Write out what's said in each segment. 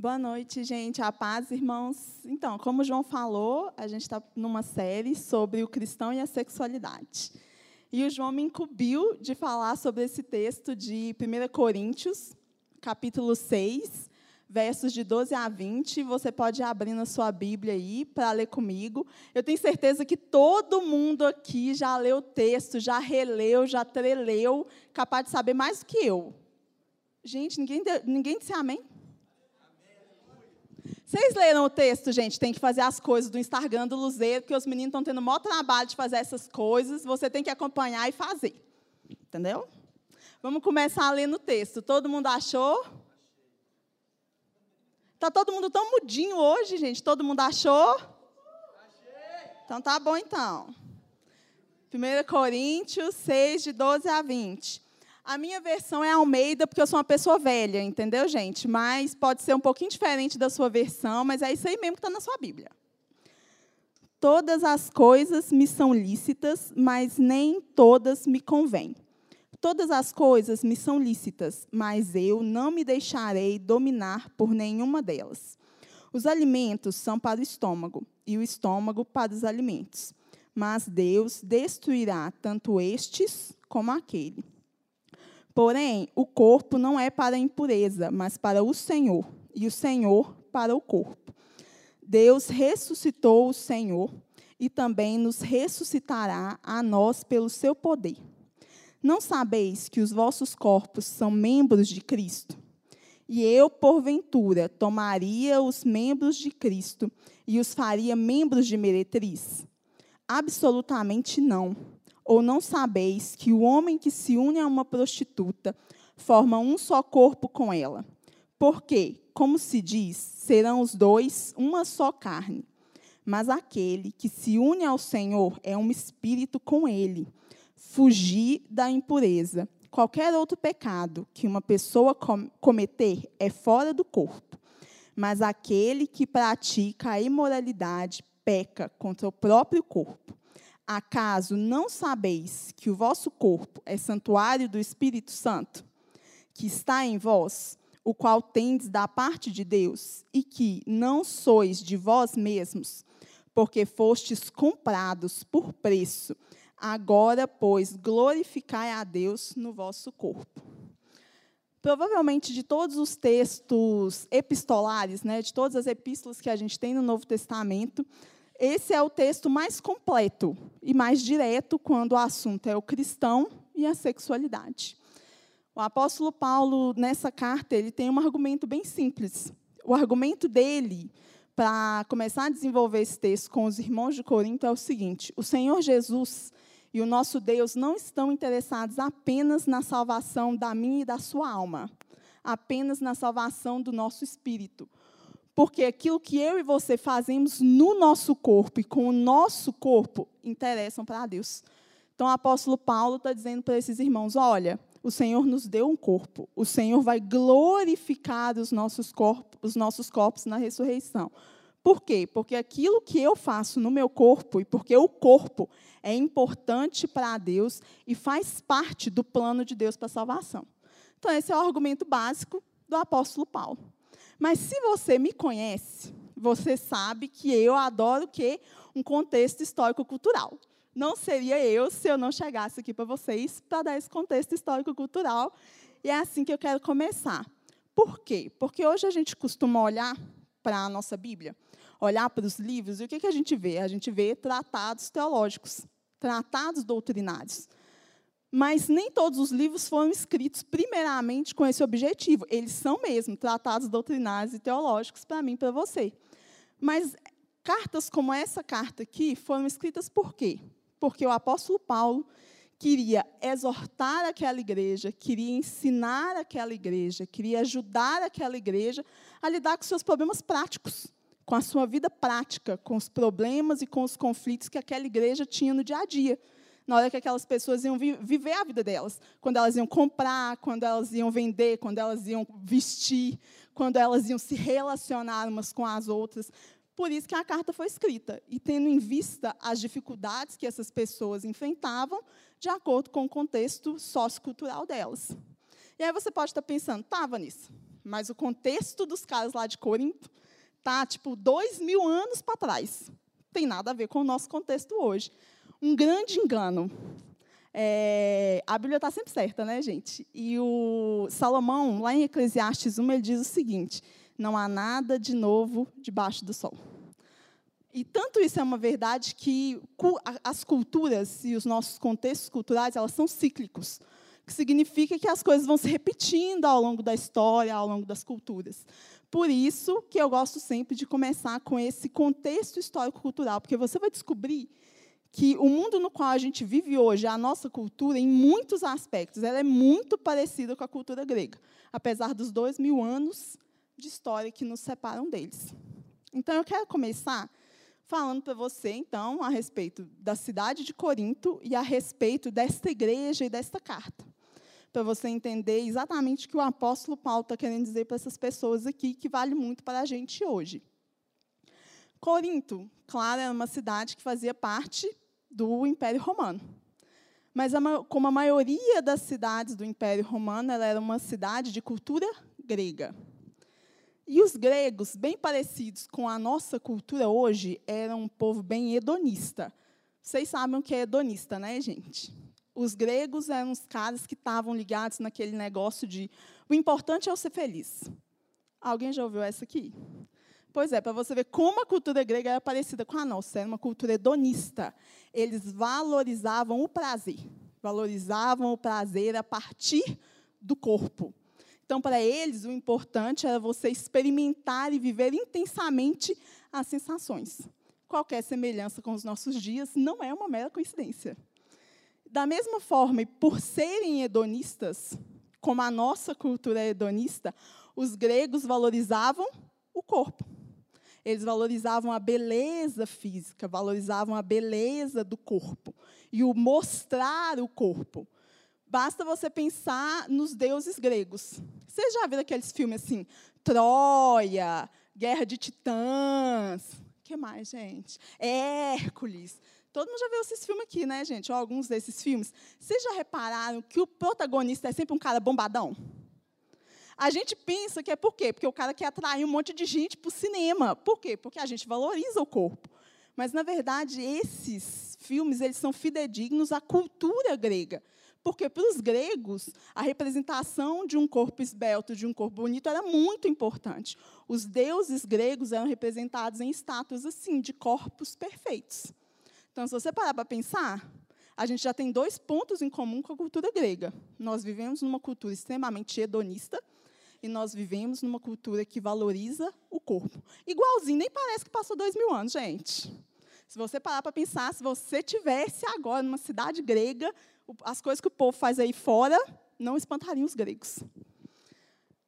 Boa noite, gente. A paz, irmãos. Então, como o João falou, a gente está numa série sobre o cristão e a sexualidade. E o João me incumbiu de falar sobre esse texto de 1 Coríntios, capítulo 6, versos de 12 a 20. Você pode abrir na sua Bíblia aí para ler comigo. Eu tenho certeza que todo mundo aqui já leu o texto, já releu, já treleu, capaz de saber mais do que eu. Gente, ninguém, ninguém disse amém? Vocês leram o texto, gente? Tem que fazer as coisas do Instagram do Luzeiro, porque os meninos estão tendo o maior trabalho de fazer essas coisas. Você tem que acompanhar e fazer. Entendeu? Vamos começar ler no texto. Todo mundo achou? Está todo mundo tão mudinho hoje, gente. Todo mundo achou? Então tá bom então. 1 Coríntios 6, de 12 a 20. A minha versão é Almeida, porque eu sou uma pessoa velha, entendeu, gente? Mas pode ser um pouquinho diferente da sua versão, mas é isso aí mesmo que está na sua Bíblia. Todas as coisas me são lícitas, mas nem todas me convêm. Todas as coisas me são lícitas, mas eu não me deixarei dominar por nenhuma delas. Os alimentos são para o estômago, e o estômago para os alimentos. Mas Deus destruirá tanto estes como aquele. Porém, o corpo não é para a impureza, mas para o Senhor, e o Senhor para o corpo. Deus ressuscitou o Senhor e também nos ressuscitará a nós pelo seu poder. Não sabeis que os vossos corpos são membros de Cristo? E eu, porventura, tomaria os membros de Cristo e os faria membros de meretriz? Absolutamente não ou não sabeis que o homem que se une a uma prostituta forma um só corpo com ela? Porque, como se diz, serão os dois uma só carne. Mas aquele que se une ao Senhor é um espírito com ele. Fugir da impureza. Qualquer outro pecado que uma pessoa cometer é fora do corpo. Mas aquele que pratica a imoralidade peca contra o próprio corpo. Acaso não sabeis que o vosso corpo é santuário do Espírito Santo, que está em vós, o qual tendes da parte de Deus, e que não sois de vós mesmos, porque fostes comprados por preço. Agora, pois, glorificai a Deus no vosso corpo. Provavelmente de todos os textos epistolares, né, de todas as epístolas que a gente tem no Novo Testamento, esse é o texto mais completo e mais direto quando o assunto é o cristão e a sexualidade. O apóstolo Paulo, nessa carta, ele tem um argumento bem simples. O argumento dele, para começar a desenvolver esse texto com os irmãos de Corinto, é o seguinte: o Senhor Jesus e o nosso Deus não estão interessados apenas na salvação da minha e da sua alma, apenas na salvação do nosso espírito. Porque aquilo que eu e você fazemos no nosso corpo e com o nosso corpo interessam para Deus. Então, o apóstolo Paulo está dizendo para esses irmãos: olha, o Senhor nos deu um corpo, o Senhor vai glorificar os nossos corpos, os nossos corpos na ressurreição. Por quê? Porque aquilo que eu faço no meu corpo, e porque o corpo é importante para Deus e faz parte do plano de Deus para a salvação. Então, esse é o argumento básico do apóstolo Paulo. Mas se você me conhece, você sabe que eu adoro que um contexto histórico-cultural. Não seria eu se eu não chegasse aqui para vocês para dar esse contexto histórico-cultural. E é assim que eu quero começar. Por quê? Porque hoje a gente costuma olhar para a nossa Bíblia, olhar para os livros, e o que, que a gente vê? A gente vê tratados teológicos, tratados doutrinários. Mas nem todos os livros foram escritos primeiramente com esse objetivo. Eles são mesmo tratados doutrinários e teológicos para mim para você. Mas cartas como essa carta aqui foram escritas por quê? Porque o apóstolo Paulo queria exortar aquela igreja, queria ensinar aquela igreja, queria ajudar aquela igreja a lidar com seus problemas práticos, com a sua vida prática, com os problemas e com os conflitos que aquela igreja tinha no dia a dia na hora que aquelas pessoas iam vi viver a vida delas. Quando elas iam comprar, quando elas iam vender, quando elas iam vestir, quando elas iam se relacionar umas com as outras. Por isso que a carta foi escrita, e tendo em vista as dificuldades que essas pessoas enfrentavam, de acordo com o contexto sociocultural delas. E aí você pode estar pensando, tá, Vanessa, mas o contexto dos caras lá de Corinto tá tipo dois mil anos para trás. Tem nada a ver com o nosso contexto hoje. Um grande engano. É, a Bíblia está sempre certa, né, gente? E o Salomão, lá em Eclesiastes 1, ele diz o seguinte: não há nada de novo debaixo do sol. E tanto isso é uma verdade que as culturas e os nossos contextos culturais, elas são cíclicos, que significa que as coisas vão se repetindo ao longo da história, ao longo das culturas. Por isso que eu gosto sempre de começar com esse contexto histórico-cultural, porque você vai descobrir que o mundo no qual a gente vive hoje, a nossa cultura, em muitos aspectos, ela é muito parecida com a cultura grega, apesar dos dois mil anos de história que nos separam deles. Então, eu quero começar falando para você, então, a respeito da cidade de Corinto e a respeito desta igreja e desta carta. Para você entender exatamente o que o apóstolo Paulo está querendo dizer para essas pessoas aqui, que vale muito para a gente hoje. Corinto, claro, era uma cidade que fazia parte do Império Romano. Mas, como a maioria das cidades do Império Romano, ela era uma cidade de cultura grega. E os gregos, bem parecidos com a nossa cultura hoje, eram um povo bem hedonista. Vocês sabem o que é hedonista, né, gente? Os gregos eram os caras que estavam ligados naquele negócio de o importante é eu ser feliz. Alguém já ouviu essa aqui? Pois é, para você ver como a cultura grega era parecida com a nossa, era uma cultura hedonista. Eles valorizavam o prazer, valorizavam o prazer a partir do corpo. Então, para eles, o importante era você experimentar e viver intensamente as sensações. Qualquer semelhança com os nossos dias não é uma mera coincidência. Da mesma forma, e por serem hedonistas, como a nossa cultura é hedonista, os gregos valorizavam o corpo. Eles valorizavam a beleza física, valorizavam a beleza do corpo e o mostrar o corpo. Basta você pensar nos deuses gregos. Vocês já viram aqueles filmes assim? Troia, Guerra de Titãs. Que mais, gente? Hércules. Todo mundo já viu esses filmes aqui, né, gente? Ou alguns desses filmes. Vocês já repararam que o protagonista é sempre um cara bombadão? A gente pensa que é por quê? Porque o cara quer atrair um monte de gente para o cinema. Por quê? Porque a gente valoriza o corpo. Mas, na verdade, esses filmes eles são fidedignos à cultura grega. Porque para os gregos, a representação de um corpo esbelto, de um corpo bonito, era muito importante. Os deuses gregos eram representados em estátuas assim, de corpos perfeitos. Então, se você parar para pensar, a gente já tem dois pontos em comum com a cultura grega. Nós vivemos numa cultura extremamente hedonista e nós vivemos numa cultura que valoriza o corpo. Igualzinho, nem parece que passou dois mil anos, gente. Se você parar para pensar, se você tivesse agora numa cidade grega, as coisas que o povo faz aí fora não espantariam os gregos.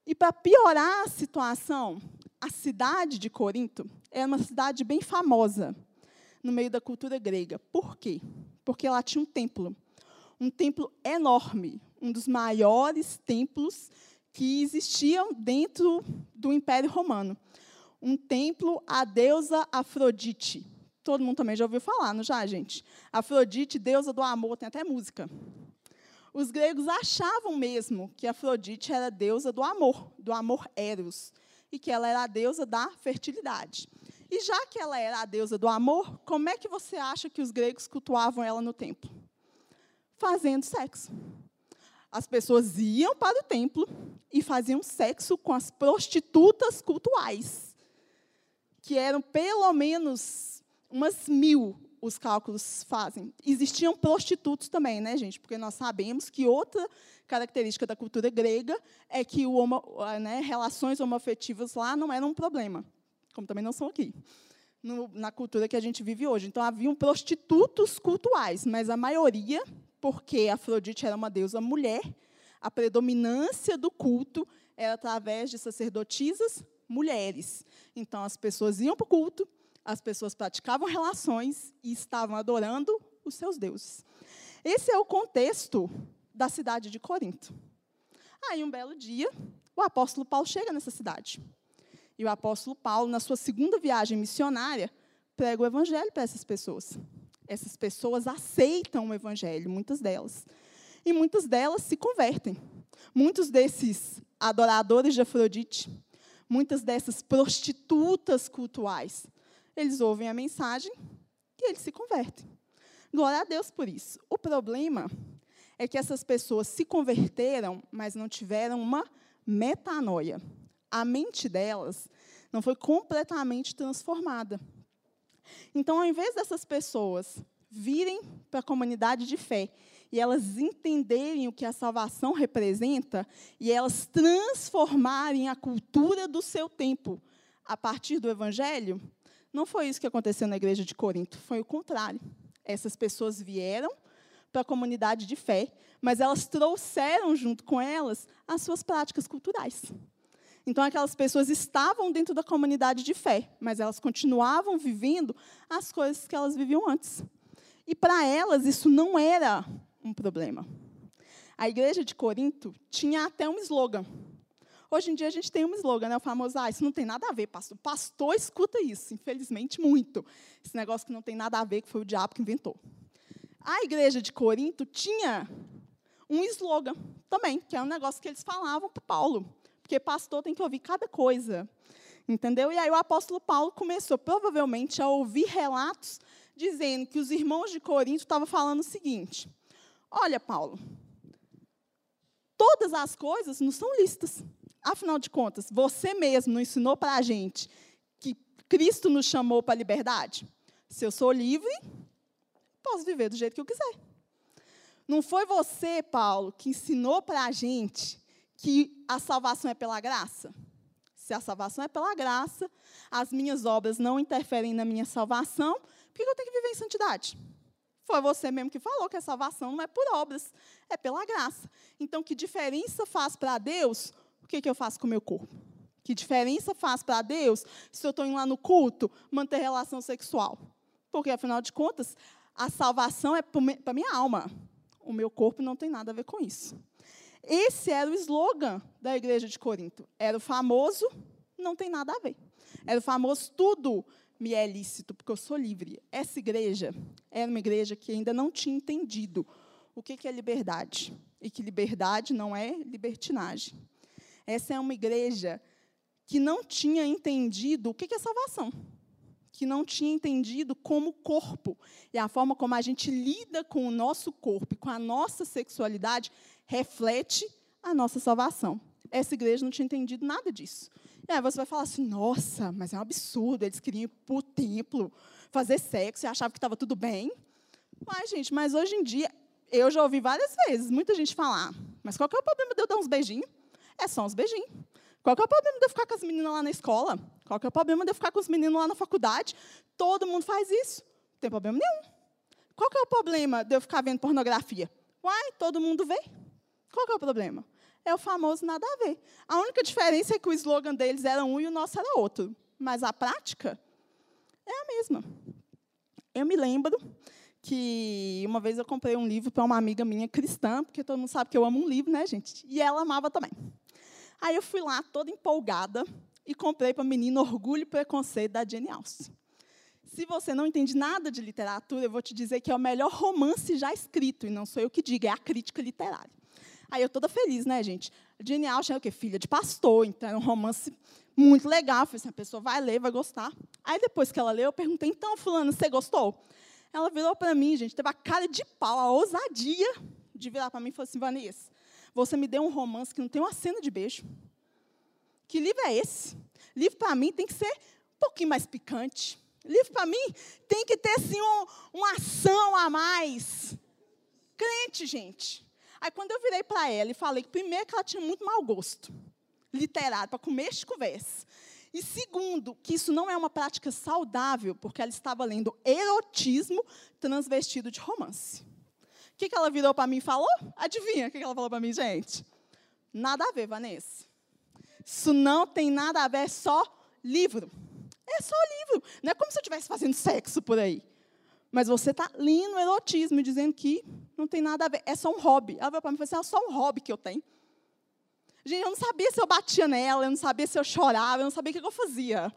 E para piorar a situação, a cidade de Corinto é uma cidade bem famosa no meio da cultura grega. Por quê? Porque ela tinha um templo. Um templo enorme, um dos maiores templos que existiam dentro do Império Romano. Um templo à deusa Afrodite. Todo mundo também já ouviu falar, não já, gente? Afrodite, deusa do amor, tem até música. Os gregos achavam mesmo que Afrodite era deusa do amor, do amor eros, e que ela era a deusa da fertilidade. E já que ela era a deusa do amor, como é que você acha que os gregos cultuavam ela no templo? Fazendo sexo. As pessoas iam para o templo e faziam sexo com as prostitutas cultuais, que eram pelo menos umas mil os cálculos fazem. Existiam prostitutos também, né, gente? Porque nós sabemos que outra característica da cultura grega é que o homo, né, relações homoafetivas lá não eram um problema, como também não são aqui, no, na cultura que a gente vive hoje. Então, haviam prostitutos cultuais, mas a maioria, porque Afrodite era uma deusa mulher, a predominância do culto era através de sacerdotisas mulheres. Então, as pessoas iam para o culto, as pessoas praticavam relações e estavam adorando os seus deuses. Esse é o contexto da cidade de Corinto. Aí, um belo dia, o apóstolo Paulo chega nessa cidade. E o apóstolo Paulo, na sua segunda viagem missionária, prega o evangelho para essas pessoas. Essas pessoas aceitam o evangelho, muitas delas. E muitas delas se convertem. Muitos desses adoradores de Afrodite, muitas dessas prostitutas cultuais, eles ouvem a mensagem e eles se convertem. Glória a Deus por isso. O problema é que essas pessoas se converteram, mas não tiveram uma metanoia. A mente delas não foi completamente transformada. Então, ao invés dessas pessoas virem para a comunidade de fé e elas entenderem o que a salvação representa e elas transformarem a cultura do seu tempo a partir do evangelho, não foi isso que aconteceu na igreja de Corinto, foi o contrário. Essas pessoas vieram para a comunidade de fé, mas elas trouxeram junto com elas as suas práticas culturais. Então, aquelas pessoas estavam dentro da comunidade de fé, mas elas continuavam vivendo as coisas que elas viviam antes. E para elas, isso não era um problema. A igreja de Corinto tinha até um slogan. Hoje em dia a gente tem um slogan, né? o famoso, ah, isso não tem nada a ver, pastor. Pastor escuta isso, infelizmente, muito. Esse negócio que não tem nada a ver, que foi o diabo que inventou. A igreja de Corinto tinha um slogan também, que é um negócio que eles falavam para Paulo porque pastor tem que ouvir cada coisa. Entendeu? E aí o apóstolo Paulo começou provavelmente a ouvir relatos dizendo que os irmãos de Corinto estavam falando o seguinte: Olha, Paulo, todas as coisas não são listas. Afinal de contas, você mesmo não ensinou para a gente que Cristo nos chamou para a liberdade? Se eu sou livre, posso viver do jeito que eu quiser. Não foi você, Paulo, que ensinou para a gente que a salvação é pela graça? Se a salvação é pela graça, as minhas obras não interferem na minha salvação, por que eu tenho que viver em santidade? Foi você mesmo que falou que a salvação não é por obras, é pela graça. Então, que diferença faz para Deus o que, que eu faço com o meu corpo? Que diferença faz para Deus se eu estou indo lá no culto manter relação sexual? Porque, afinal de contas, a salvação é para minha alma. O meu corpo não tem nada a ver com isso. Esse era o slogan da igreja de Corinto. Era o famoso, não tem nada a ver. Era o famoso, tudo me é lícito, porque eu sou livre. Essa igreja era uma igreja que ainda não tinha entendido o que é liberdade. E que liberdade não é libertinagem. Essa é uma igreja que não tinha entendido o que é salvação. Que não tinha entendido como corpo e a forma como a gente lida com o nosso corpo e com a nossa sexualidade reflete a nossa salvação. Essa igreja não tinha entendido nada disso. E aí você vai falar assim: nossa, mas é um absurdo, eles queriam ir para o templo, fazer sexo e achavam que estava tudo bem. Mas, gente, mas hoje em dia, eu já ouvi várias vezes muita gente falar: mas qual que é o problema de eu dar uns beijinhos? É só uns beijinhos. Qual que é o problema de eu ficar com as meninas lá na escola? Qual que é o problema de eu ficar com os meninos lá na faculdade? Todo mundo faz isso. Não tem problema nenhum. Qual que é o problema de eu ficar vendo pornografia? Uai, todo mundo vê. Qual que é o problema? É o famoso nada a ver. A única diferença é que o slogan deles era um e o nosso era outro. Mas a prática é a mesma. Eu me lembro que uma vez eu comprei um livro para uma amiga minha cristã, porque todo mundo sabe que eu amo um livro, né, gente? E ela amava também. Aí eu fui lá toda empolgada e comprei para a menina Orgulho e Preconceito da Jane Austen. Se você não entende nada de literatura, eu vou te dizer que é o melhor romance já escrito, e não sou eu que digo, é a crítica literária. Aí eu toda feliz, né, gente? Jane Austen é o quê? Filha de pastor, então era um romance muito legal. Falei assim, a pessoa vai ler, vai gostar. Aí depois que ela leu, eu perguntei, então, fulano, você gostou? Ela virou para mim, gente, teve a cara de pau, a ousadia de virar para mim e falou assim, Vanessa, você me deu um romance que não tem uma cena de beijo. Que livro é esse? Livro para mim tem que ser um pouquinho mais picante. Livro para mim tem que ter assim um, uma ação a mais. Crente, gente. Aí quando eu virei para ela e falei que primeiro que ela tinha muito mau gosto literário para comer este conversa. E segundo, que isso não é uma prática saudável, porque ela estava lendo erotismo transvestido de romance. Que, que ela virou para mim e falou? Adivinha o que, que ela falou para mim, gente? Nada a ver, Vanessa. Isso não tem nada a ver, é só livro. É só livro. Não é como se eu estivesse fazendo sexo por aí. Mas você está lendo erotismo dizendo que não tem nada a ver, é só um hobby. Ela veio para mim e falou assim, é só um hobby que eu tenho. Gente, eu não sabia se eu batia nela, eu não sabia se eu chorava, eu não sabia o que eu fazia.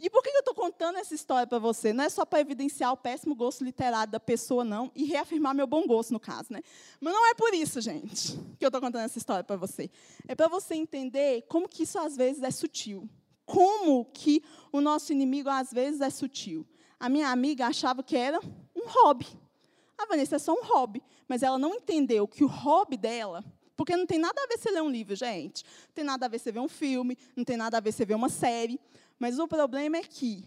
E por que eu estou contando essa história para você? Não é só para evidenciar o péssimo gosto literário da pessoa, não, e reafirmar meu bom gosto, no caso. Né? Mas não é por isso, gente, que eu estou contando essa história para você. É para você entender como que isso, às vezes, é sutil. Como que o nosso inimigo, às vezes, é sutil. A minha amiga achava que era um hobby. A Vanessa é só um hobby. Mas ela não entendeu que o hobby dela porque não tem nada a ver você ler um livro, gente. Não tem nada a ver você ver um filme, não tem nada a ver você ver uma série. Mas o problema é que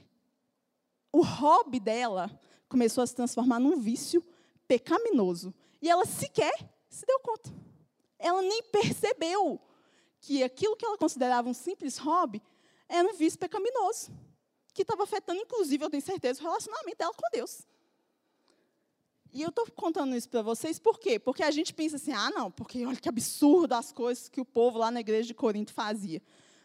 o hobby dela começou a se transformar num vício pecaminoso. E ela sequer se deu conta. Ela nem percebeu que aquilo que ela considerava um simples hobby era um vício pecaminoso, que estava afetando, inclusive, eu tenho certeza, o relacionamento dela com Deus. E eu estou contando isso para vocês por quê? Porque a gente pensa assim, ah, não, porque olha que absurdo as coisas que o povo lá na igreja de Corinto fazia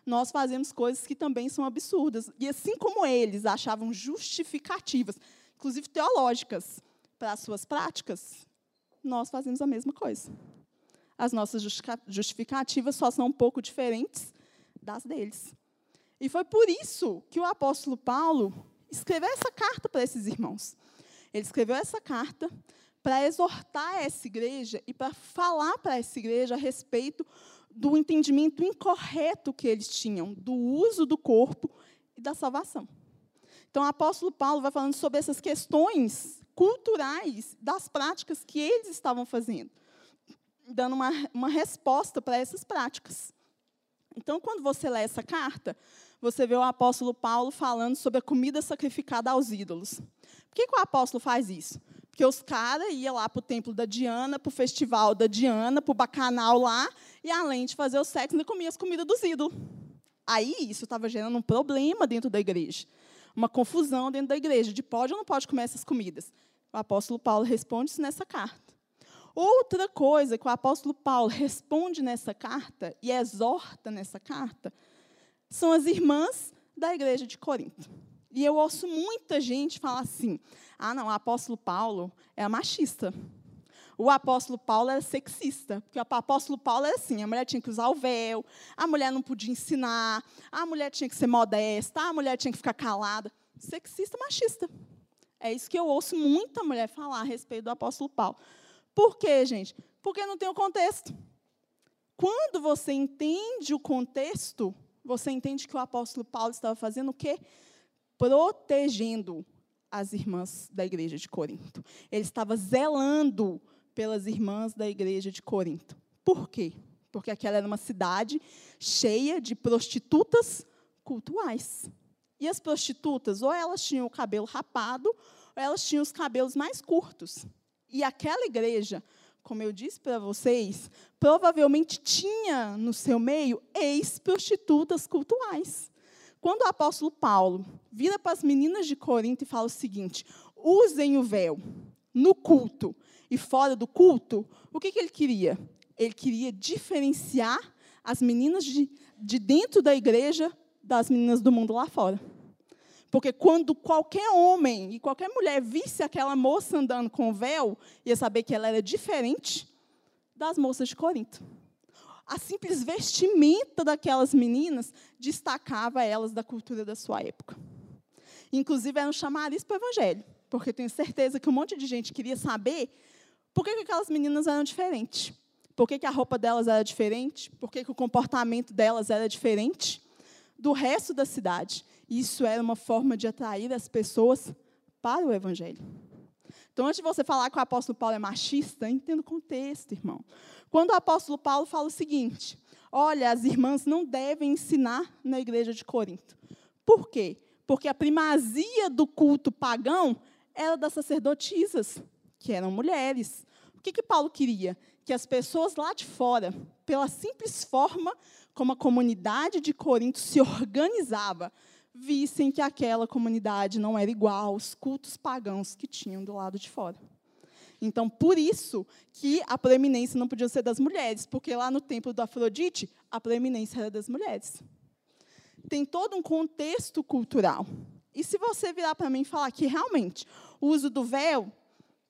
nós fazemos coisas que também são absurdas. E assim como eles achavam justificativas, inclusive teológicas, para as suas práticas, nós fazemos a mesma coisa. As nossas justificativas só são um pouco diferentes das deles. E foi por isso que o apóstolo Paulo escreveu essa carta para esses irmãos. Ele escreveu essa carta para exortar essa igreja e para falar para essa igreja a respeito do entendimento incorreto que eles tinham do uso do corpo e da salvação. Então, o apóstolo Paulo vai falando sobre essas questões culturais das práticas que eles estavam fazendo, dando uma, uma resposta para essas práticas. Então, quando você lê essa carta, você vê o apóstolo Paulo falando sobre a comida sacrificada aos ídolos. Por que, que o apóstolo faz isso? Porque os caras iam lá para o templo da Diana, para o festival da Diana, para o bacanal lá, e além de fazer o sexo, ainda comia as comidas dos ídolos. Aí isso estava gerando um problema dentro da igreja, uma confusão dentro da igreja, de pode ou não pode comer essas comidas. O apóstolo Paulo responde isso nessa carta. Outra coisa que o apóstolo Paulo responde nessa carta e exorta nessa carta são as irmãs da igreja de Corinto. E eu ouço muita gente falar assim: ah, não, o apóstolo Paulo é machista. O apóstolo Paulo era sexista, porque o apóstolo Paulo era assim: a mulher tinha que usar o véu, a mulher não podia ensinar, a mulher tinha que ser modesta, a mulher tinha que ficar calada. Sexista, machista. É isso que eu ouço muita mulher falar a respeito do apóstolo Paulo. Por quê, gente? Porque não tem o contexto. Quando você entende o contexto, você entende que o apóstolo Paulo estava fazendo o quê? Protegendo as irmãs da igreja de Corinto. Ele estava zelando pelas irmãs da igreja de Corinto. Por quê? Porque aquela era uma cidade cheia de prostitutas cultuais. E as prostitutas, ou elas tinham o cabelo rapado, ou elas tinham os cabelos mais curtos. E aquela igreja, como eu disse para vocês, provavelmente tinha no seu meio ex-prostitutas cultuais. Quando o apóstolo Paulo vira para as meninas de Corinto e fala o seguinte: usem o véu no culto e fora do culto, o que, que ele queria? Ele queria diferenciar as meninas de, de dentro da igreja das meninas do mundo lá fora. Porque quando qualquer homem e qualquer mulher visse aquela moça andando com véu, ia saber que ela era diferente das moças de Corinto a simples vestimenta daquelas meninas destacava elas da cultura da sua época. Inclusive, era um chamariz para o evangelho, porque tenho certeza que um monte de gente queria saber por que, que aquelas meninas eram diferentes. Por que, que a roupa delas era diferente? Por que, que o comportamento delas era diferente do resto da cidade? Isso era uma forma de atrair as pessoas para o Evangelho. Então, antes de você falar que o apóstolo Paulo é machista, entenda o contexto, irmão. Quando o apóstolo Paulo fala o seguinte: olha, as irmãs não devem ensinar na igreja de Corinto. Por quê? Porque a primazia do culto pagão era das sacerdotisas, que eram mulheres. O que, que Paulo queria? Que as pessoas lá de fora, pela simples forma como a comunidade de Corinto se organizava, vissem que aquela comunidade não era igual aos cultos pagãos que tinham do lado de fora. Então, por isso que a preeminência não podia ser das mulheres, porque lá no templo do Afrodite, a preeminência era das mulheres. Tem todo um contexto cultural. E se você virar para mim e falar que realmente o uso do véu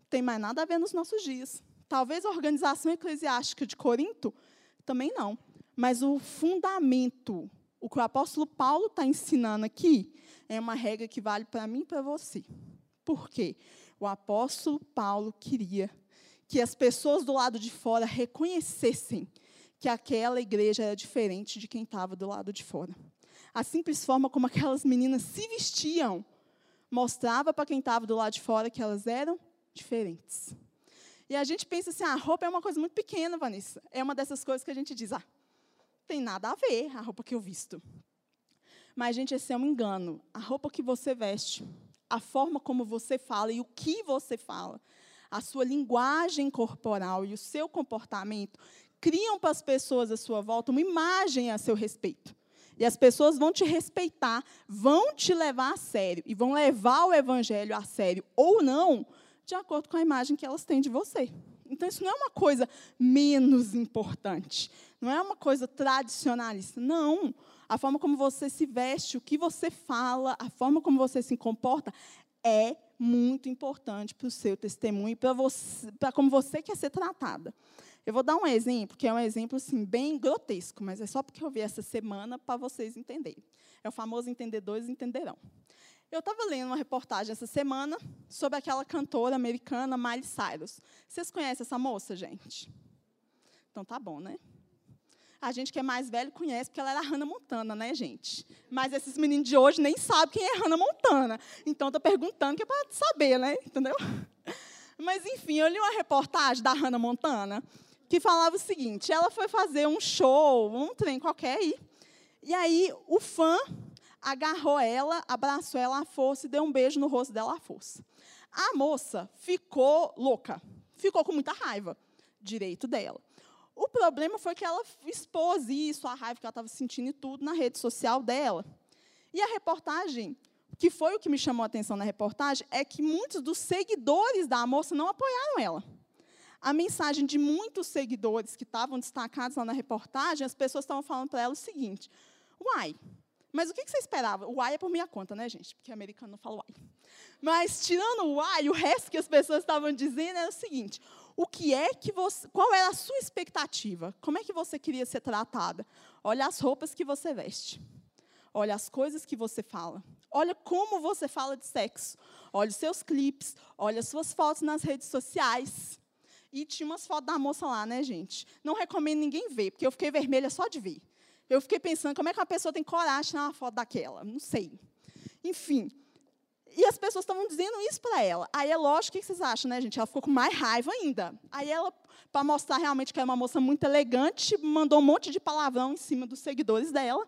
tem mais nada a ver nos nossos dias. Talvez a organização eclesiástica de Corinto também não. Mas o fundamento o que o apóstolo Paulo está ensinando aqui é uma regra que vale para mim e para você. Por quê? O apóstolo Paulo queria que as pessoas do lado de fora reconhecessem que aquela igreja era diferente de quem estava do lado de fora. A simples forma como aquelas meninas se vestiam mostrava para quem estava do lado de fora que elas eram diferentes. E a gente pensa assim, ah, a roupa é uma coisa muito pequena, Vanessa. É uma dessas coisas que a gente diz, ah, tem nada a ver a roupa que eu visto. Mas, gente, esse é um engano. A roupa que você veste, a forma como você fala e o que você fala, a sua linguagem corporal e o seu comportamento criam para as pessoas à sua volta uma imagem a seu respeito. E as pessoas vão te respeitar, vão te levar a sério e vão levar o evangelho a sério ou não, de acordo com a imagem que elas têm de você. Então, isso não é uma coisa menos importante, não é uma coisa tradicionalista. Não. A forma como você se veste, o que você fala, a forma como você se comporta é muito importante para o seu testemunho e para como você quer ser tratada. Eu vou dar um exemplo, que é um exemplo assim, bem grotesco, mas é só porque eu vi essa semana para vocês entenderem. É o famoso entendedores entenderão. Eu estava lendo uma reportagem essa semana sobre aquela cantora americana Miley Cyrus. Vocês conhecem essa moça, gente? Então tá bom, né? A gente que é mais velho conhece porque ela era Hannah Montana, né, gente? Mas esses meninos de hoje nem sabem quem é Hannah Montana. Então estou perguntando que é para saber, né? Entendeu? Mas enfim, eu li uma reportagem da Hannah Montana que falava o seguinte: ela foi fazer um show, um trem qualquer aí. E aí o fã agarrou ela, abraçou ela à força e deu um beijo no rosto dela à força. A moça ficou louca, ficou com muita raiva, direito dela. O problema foi que ela expôs isso, a raiva que ela estava sentindo e tudo, na rede social dela. E a reportagem, que foi o que me chamou a atenção na reportagem, é que muitos dos seguidores da moça não apoiaram ela. A mensagem de muitos seguidores que estavam destacados lá na reportagem, as pessoas estavam falando para ela o seguinte: Uai, mas o que você esperava? O uai é por minha conta, né, gente? Porque americano não fala uai. Mas tirando o uai, o resto que as pessoas estavam dizendo era o seguinte: o que é que você, qual era a sua expectativa? Como é que você queria ser tratada? Olha as roupas que você veste. Olha as coisas que você fala. Olha como você fala de sexo. Olha os seus clipes, olha as suas fotos nas redes sociais. E tinha umas fotos da moça lá, né, gente? Não recomendo ninguém ver, porque eu fiquei vermelha só de ver. Eu fiquei pensando, como é que uma pessoa tem coragem de tirar uma foto daquela? Não sei. Enfim. E as pessoas estavam dizendo isso para ela. Aí é lógico, o que vocês acham, né, gente? Ela ficou com mais raiva ainda. Aí ela, para mostrar realmente que era uma moça muito elegante, mandou um monte de palavrão em cima dos seguidores dela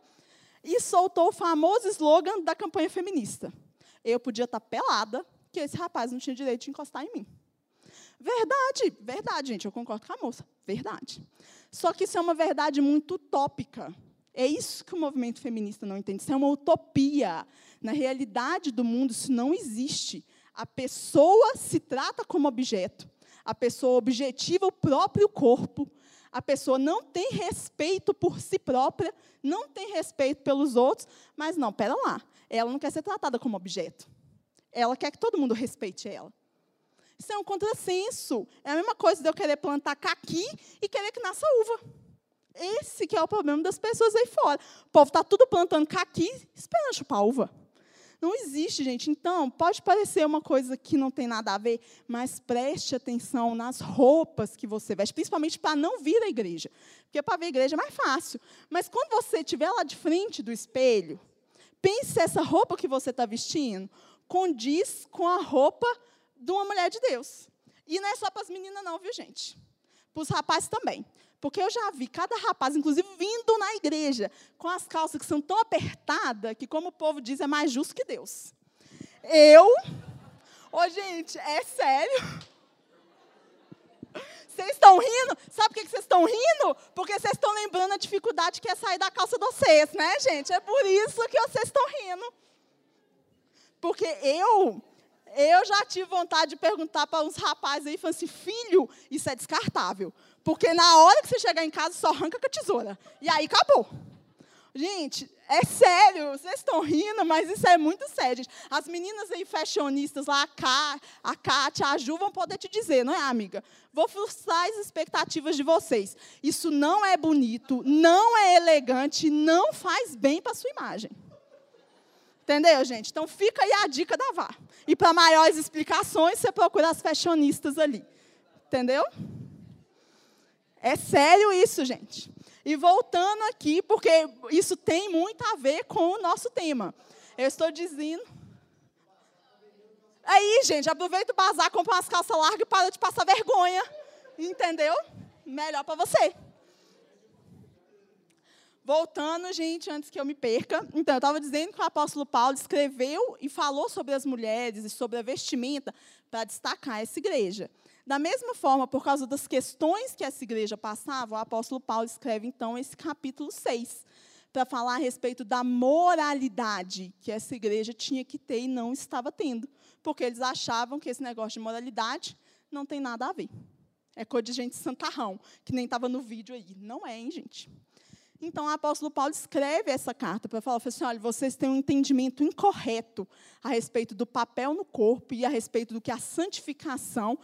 e soltou o famoso slogan da campanha feminista. Eu podia estar pelada, que esse rapaz não tinha direito de encostar em mim. Verdade, verdade, gente, eu concordo com a moça. Verdade. Só que isso é uma verdade muito utópica. É isso que o movimento feminista não entende. Isso é uma utopia. Na realidade do mundo, isso não existe. A pessoa se trata como objeto. A pessoa objetiva o próprio corpo. A pessoa não tem respeito por si própria, não tem respeito pelos outros, mas não, pera lá. Ela não quer ser tratada como objeto. Ela quer que todo mundo respeite ela. Isso é um contrassenso. É a mesma coisa de eu querer plantar caqui e querer que nasça uva. Esse que é o problema das pessoas aí fora. O povo está tudo plantando caqui, esperando chupar uva. Não existe, gente. Então, pode parecer uma coisa que não tem nada a ver, mas preste atenção nas roupas que você veste, principalmente para não vir à igreja. Porque para ver a igreja é mais fácil. Mas quando você estiver lá de frente do espelho, pense se essa roupa que você está vestindo condiz com a roupa de uma mulher de Deus. E não é só para as meninas, não, viu, gente? Para os rapazes também. Porque eu já vi cada rapaz, inclusive vindo na igreja, com as calças que são tão apertadas que, como o povo diz, é mais justo que Deus. Eu. Ô, gente, é sério? Vocês estão rindo? Sabe por que vocês estão rindo? Porque vocês estão lembrando a dificuldade que é sair da calça de vocês, né, gente? É por isso que vocês estão rindo. Porque eu eu já tive vontade de perguntar para uns rapazes aí, falando assim, filho, isso é descartável. Porque na hora que você chegar em casa, só arranca com a tesoura. E aí acabou. Gente, é sério, vocês estão rindo, mas isso é muito sério, gente. As meninas aí fashionistas lá, a, Ká, a Kátia, a Ju, vão poder te dizer, não é, amiga? Vou frustrar as expectativas de vocês. Isso não é bonito, não é elegante, não faz bem para sua imagem. Entendeu, gente? Então fica aí a dica da VAR. E para maiores explicações, você procura as fashionistas ali. Entendeu? É sério isso, gente. E voltando aqui, porque isso tem muito a ver com o nosso tema. Eu estou dizendo. Aí, gente, aproveita o bazar, compra umas calças largas e para de passar vergonha. Entendeu? Melhor para você. Voltando, gente, antes que eu me perca. Então, eu estava dizendo que o apóstolo Paulo escreveu e falou sobre as mulheres e sobre a vestimenta para destacar essa igreja. Da mesma forma, por causa das questões que essa igreja passava, o apóstolo Paulo escreve, então, esse capítulo 6, para falar a respeito da moralidade que essa igreja tinha que ter e não estava tendo. Porque eles achavam que esse negócio de moralidade não tem nada a ver. É coisa de gente santarrão, que nem estava no vídeo aí. Não é, hein, gente? Então, o apóstolo Paulo escreve essa carta para falar assim: olha, vocês têm um entendimento incorreto a respeito do papel no corpo e a respeito do que a santificação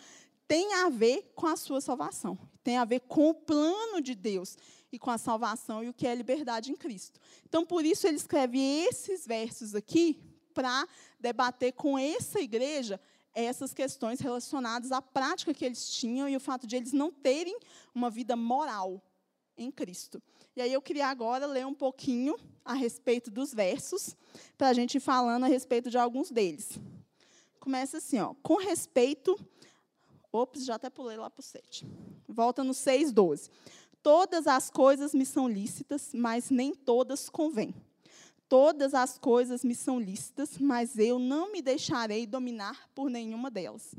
tem a ver com a sua salvação, tem a ver com o plano de Deus e com a salvação e o que é liberdade em Cristo. Então, por isso, ele escreve esses versos aqui para debater com essa igreja essas questões relacionadas à prática que eles tinham e o fato de eles não terem uma vida moral em Cristo. E aí eu queria agora ler um pouquinho a respeito dos versos, para a gente ir falando a respeito de alguns deles. Começa assim, ó, com respeito Ops, já até pulei lá para o 7. Volta no 6, 12. Todas as coisas me são lícitas, mas nem todas convêm. Todas as coisas me são lícitas, mas eu não me deixarei dominar por nenhuma delas.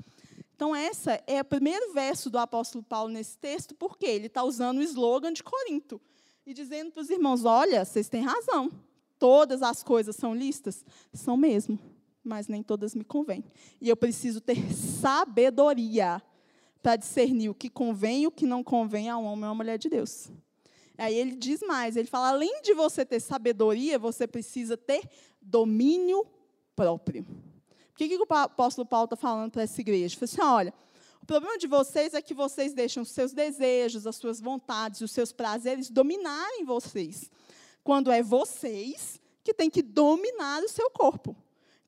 Então, essa é o primeiro verso do apóstolo Paulo nesse texto, porque ele está usando o slogan de Corinto e dizendo para os irmãos: olha, vocês têm razão, todas as coisas são lícitas? São mesmo mas nem todas me convêm. E eu preciso ter sabedoria para discernir o que convém e o que não convém a um homem ou uma mulher de Deus. Aí ele diz mais, ele fala, além de você ter sabedoria, você precisa ter domínio próprio. O que, que o apóstolo Paulo está falando para essa igreja? Ele falou assim, olha, o problema de vocês é que vocês deixam os seus desejos, as suas vontades, os seus prazeres dominarem vocês. Quando é vocês que têm que dominar o seu corpo.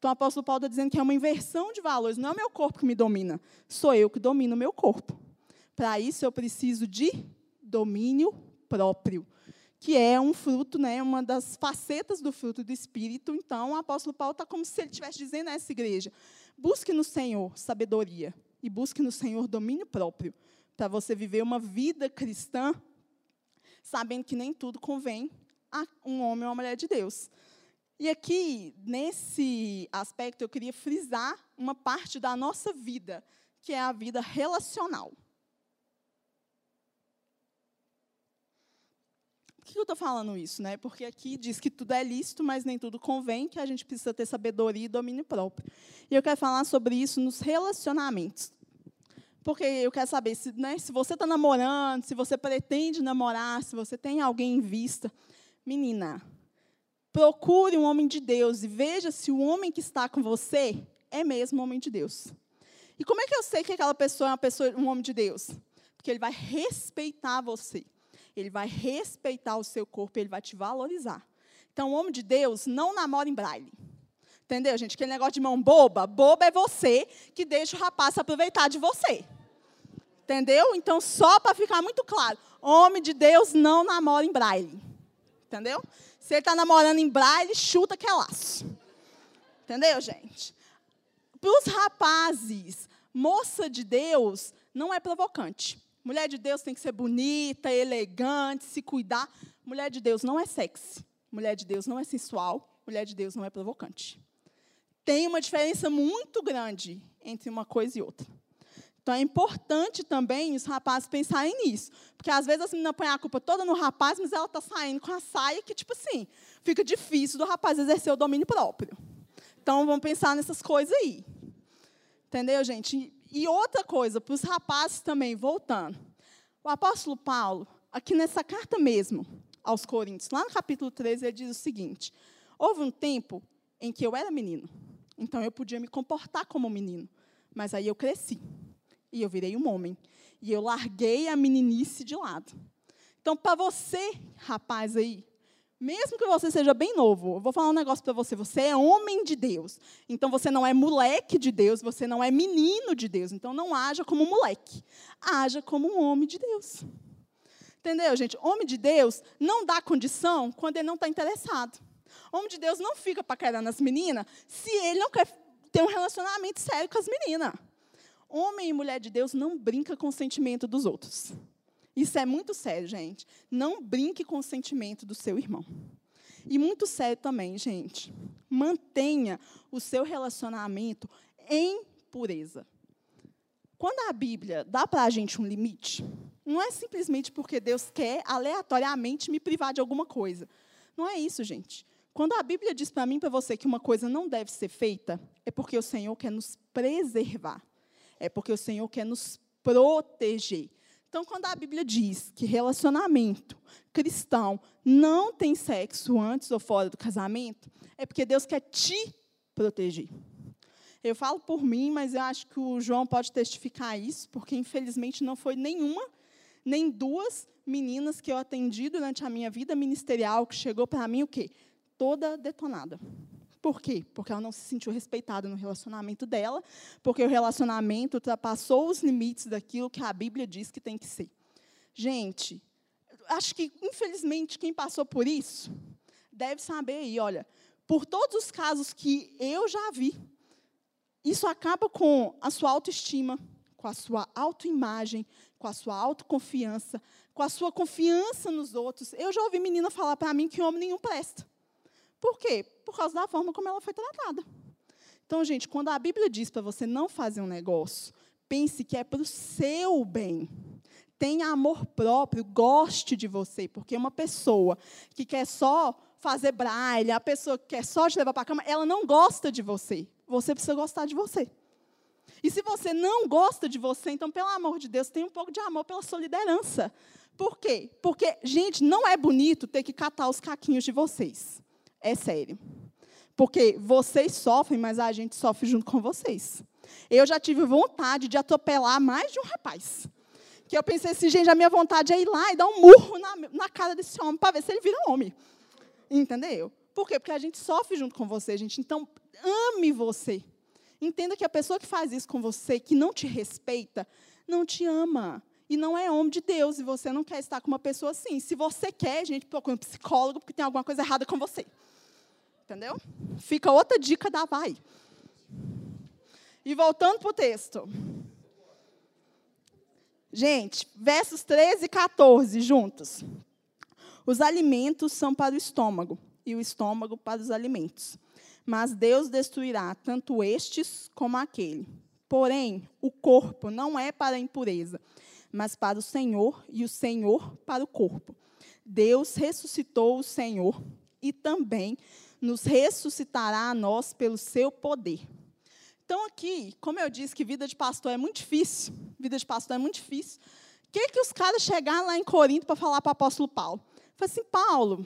Então, o apóstolo Paulo está dizendo que é uma inversão de valores. Não é o meu corpo que me domina, sou eu que domino o meu corpo. Para isso, eu preciso de domínio próprio, que é um fruto, né, uma das facetas do fruto do Espírito. Então, o apóstolo Paulo está como se ele estivesse dizendo a essa igreja: busque no Senhor sabedoria e busque no Senhor domínio próprio, para você viver uma vida cristã, sabendo que nem tudo convém a um homem ou uma mulher de Deus. E aqui, nesse aspecto, eu queria frisar uma parte da nossa vida, que é a vida relacional. Por que eu estou falando isso? Né? Porque aqui diz que tudo é lícito, mas nem tudo convém, que a gente precisa ter sabedoria e domínio próprio. E eu quero falar sobre isso nos relacionamentos. Porque eu quero saber se, né, se você está namorando, se você pretende namorar, se você tem alguém em vista. Menina, Procure um homem de Deus e veja se o homem que está com você é mesmo um homem de Deus. E como é que eu sei que aquela pessoa é uma pessoa, um homem de Deus? Porque ele vai respeitar você. Ele vai respeitar o seu corpo, ele vai te valorizar. Então, o homem de Deus não namora em braille. Entendeu, gente? Aquele negócio de mão boba, boba é você que deixa o rapaz se aproveitar de você. Entendeu? Então, só para ficar muito claro, homem de Deus não namora em braille. Entendeu? Se ele está namorando em braille, chuta que é laço. Entendeu, gente? Para os rapazes, moça de Deus não é provocante. Mulher de Deus tem que ser bonita, elegante, se cuidar. Mulher de Deus não é sexy. Mulher de Deus não é sensual. Mulher de Deus não é provocante. Tem uma diferença muito grande entre uma coisa e outra. Então é importante também os rapazes pensarem nisso. Porque às vezes a menina põe a culpa toda no rapaz, mas ela está saindo com a saia que, tipo assim, fica difícil do rapaz exercer o domínio próprio. Então vamos pensar nessas coisas aí. Entendeu, gente? E outra coisa, para os rapazes também, voltando. O apóstolo Paulo, aqui nessa carta mesmo, aos Coríntios, lá no capítulo 13, ele diz o seguinte: Houve um tempo em que eu era menino, então eu podia me comportar como menino, mas aí eu cresci e eu virei um homem, e eu larguei a meninice de lado. Então, para você, rapaz aí, mesmo que você seja bem novo, eu vou falar um negócio para você. Você é homem de Deus. Então você não é moleque de Deus, você não é menino de Deus. Então não haja como moleque. Haja como um homem de Deus. Entendeu, gente? Homem de Deus não dá condição quando ele não está interessado. Homem de Deus não fica paquerando as meninas se ele não quer ter um relacionamento sério com as meninas. Homem e mulher de Deus não brinca com o sentimento dos outros. Isso é muito sério, gente. Não brinque com o sentimento do seu irmão. E muito sério também, gente. Mantenha o seu relacionamento em pureza. Quando a Bíblia dá para a gente um limite, não é simplesmente porque Deus quer aleatoriamente me privar de alguma coisa. Não é isso, gente. Quando a Bíblia diz para mim e para você que uma coisa não deve ser feita, é porque o Senhor quer nos preservar. É porque o Senhor quer nos proteger. Então, quando a Bíblia diz que relacionamento cristão não tem sexo antes ou fora do casamento, é porque Deus quer te proteger. Eu falo por mim, mas eu acho que o João pode testificar isso, porque infelizmente não foi nenhuma, nem duas meninas que eu atendi durante a minha vida ministerial que chegou para mim o quê? Toda detonada. Por quê? Porque ela não se sentiu respeitada no relacionamento dela, porque o relacionamento ultrapassou os limites daquilo que a Bíblia diz que tem que ser. Gente, acho que, infelizmente, quem passou por isso deve saber aí, olha, por todos os casos que eu já vi, isso acaba com a sua autoestima, com a sua autoimagem, com a sua autoconfiança, com a sua confiança nos outros. Eu já ouvi menina falar para mim que homem nenhum presta. Por quê? Por causa da forma como ela foi tratada. Então, gente, quando a Bíblia diz para você não fazer um negócio, pense que é para o seu bem. Tenha amor próprio, goste de você, porque uma pessoa que quer só fazer braille, a pessoa que quer só te levar para a cama, ela não gosta de você. Você precisa gostar de você. E se você não gosta de você, então, pelo amor de Deus, tenha um pouco de amor pela sua liderança. Por quê? Porque, gente, não é bonito ter que catar os caquinhos de vocês. É sério. Porque vocês sofrem, mas a gente sofre junto com vocês. Eu já tive vontade de atropelar mais de um rapaz. Que eu pensei assim, gente, a minha vontade é ir lá e dar um murro na, na cara desse homem para ver se ele vira homem. Entendeu? Por quê? Porque a gente sofre junto com você, gente. Então, ame você. Entenda que a pessoa que faz isso com você, que não te respeita, não te ama. E não é homem de Deus. E você não quer estar com uma pessoa assim. Se você quer, gente, procura um psicólogo, porque tem alguma coisa errada com você. Entendeu? Fica outra dica da vai. E voltando para o texto. Gente, versos 13 e 14 juntos. Os alimentos são para o estômago, e o estômago para os alimentos. Mas Deus destruirá tanto estes como aquele. Porém, o corpo não é para a impureza, mas para o Senhor, e o Senhor para o corpo. Deus ressuscitou o Senhor e também nos ressuscitará a nós pelo seu poder. Então, aqui, como eu disse que vida de pastor é muito difícil, vida de pastor é muito difícil, o que, que os caras chegaram lá em Corinto para falar para o apóstolo Paulo? Falei assim, Paulo,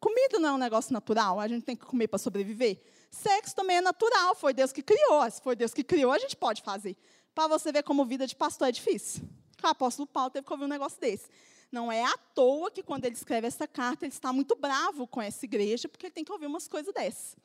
comida não é um negócio natural, a gente tem que comer para sobreviver? Sexo também é natural, foi Deus que criou, se foi Deus que criou, a gente pode fazer. Para você ver como vida de pastor é difícil. O apóstolo Paulo teve que ouvir um negócio desse. Não é à toa que, quando ele escreve essa carta, ele está muito bravo com essa igreja, porque ele tem que ouvir umas coisas dessas.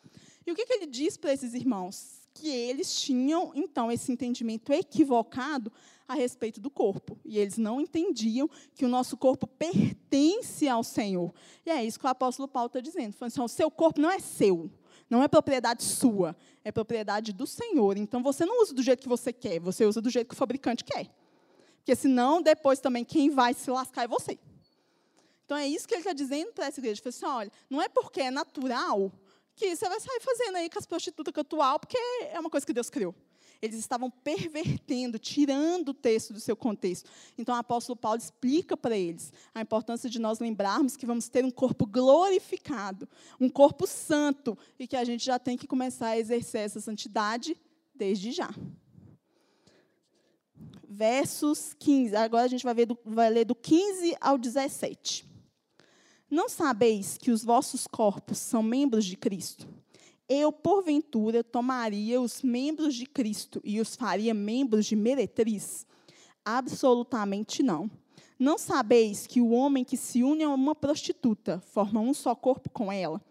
E o que, que ele diz para esses irmãos? Que eles tinham, então, esse entendimento equivocado a respeito do corpo. E eles não entendiam que o nosso corpo pertence ao Senhor. E é isso que o apóstolo Paulo está dizendo. Falando assim, o seu corpo não é seu. Não é propriedade sua, é propriedade do Senhor. Então você não usa do jeito que você quer, você usa do jeito que o fabricante quer. Porque senão, depois também, quem vai se lascar é você. Então, é isso que ele está dizendo para essa igreja. Ele assim, olha, não é porque é natural que você vai sair fazendo aí com as prostitutas atual, porque é uma coisa que Deus criou. Eles estavam pervertendo, tirando o texto do seu contexto. Então, o apóstolo Paulo explica para eles a importância de nós lembrarmos que vamos ter um corpo glorificado, um corpo santo, e que a gente já tem que começar a exercer essa santidade desde já versos 15. Agora a gente vai, ver do, vai ler do 15 ao 17. Não sabeis que os vossos corpos são membros de Cristo? Eu, porventura, tomaria os membros de Cristo e os faria membros de meretriz? Absolutamente não. Não sabeis que o homem que se une a uma prostituta forma um só corpo com ela?